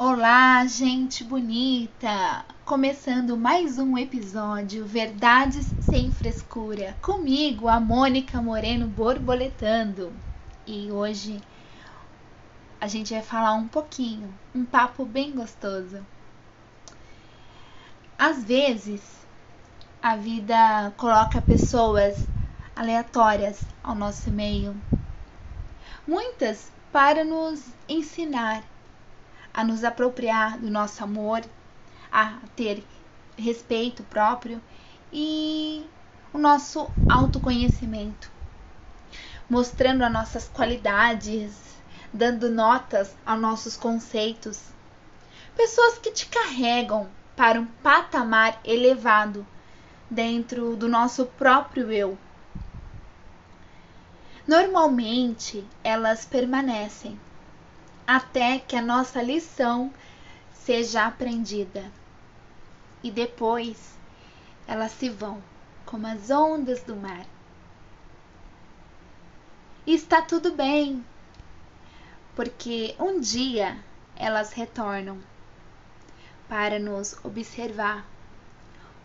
Olá, gente bonita! Começando mais um episódio Verdades sem Frescura. Comigo, a Mônica Moreno borboletando. E hoje a gente vai falar um pouquinho, um papo bem gostoso. Às vezes, a vida coloca pessoas aleatórias ao nosso meio. Muitas para nos ensinar a nos apropriar do nosso amor, a ter respeito próprio e o nosso autoconhecimento, mostrando as nossas qualidades, dando notas aos nossos conceitos. Pessoas que te carregam para um patamar elevado dentro do nosso próprio eu. Normalmente elas permanecem até que a nossa lição seja aprendida. E depois elas se vão como as ondas do mar. E está tudo bem, porque um dia elas retornam para nos observar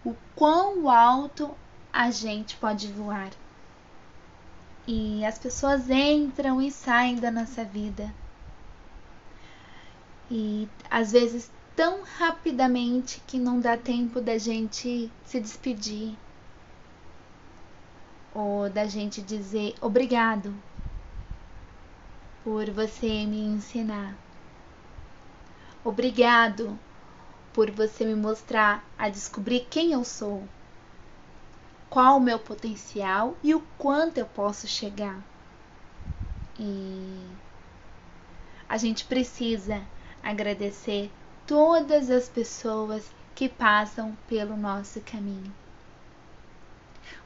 o quão alto a gente pode voar. E as pessoas entram e saem da nossa vida e às vezes tão rapidamente que não dá tempo da gente se despedir ou da gente dizer obrigado por você me ensinar. Obrigado por você me mostrar a descobrir quem eu sou, qual o meu potencial e o quanto eu posso chegar. E a gente precisa agradecer todas as pessoas que passam pelo nosso caminho.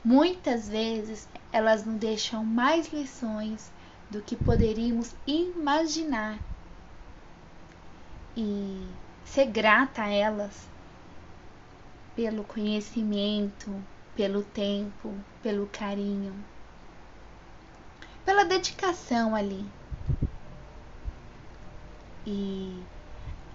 Muitas vezes elas nos deixam mais lições do que poderíamos imaginar. E ser grata a elas pelo conhecimento, pelo tempo, pelo carinho, pela dedicação ali e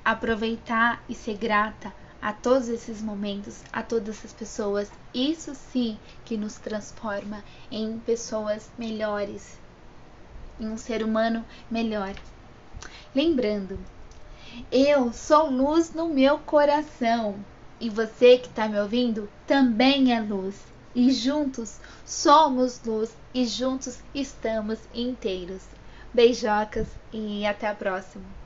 aproveitar e ser grata a todos esses momentos, a todas essas pessoas, isso sim que nos transforma em pessoas melhores, em um ser humano melhor. Lembrando, eu sou luz no meu coração e você que está me ouvindo também é luz. E juntos somos luz e juntos estamos inteiros. Beijocas e até a próxima.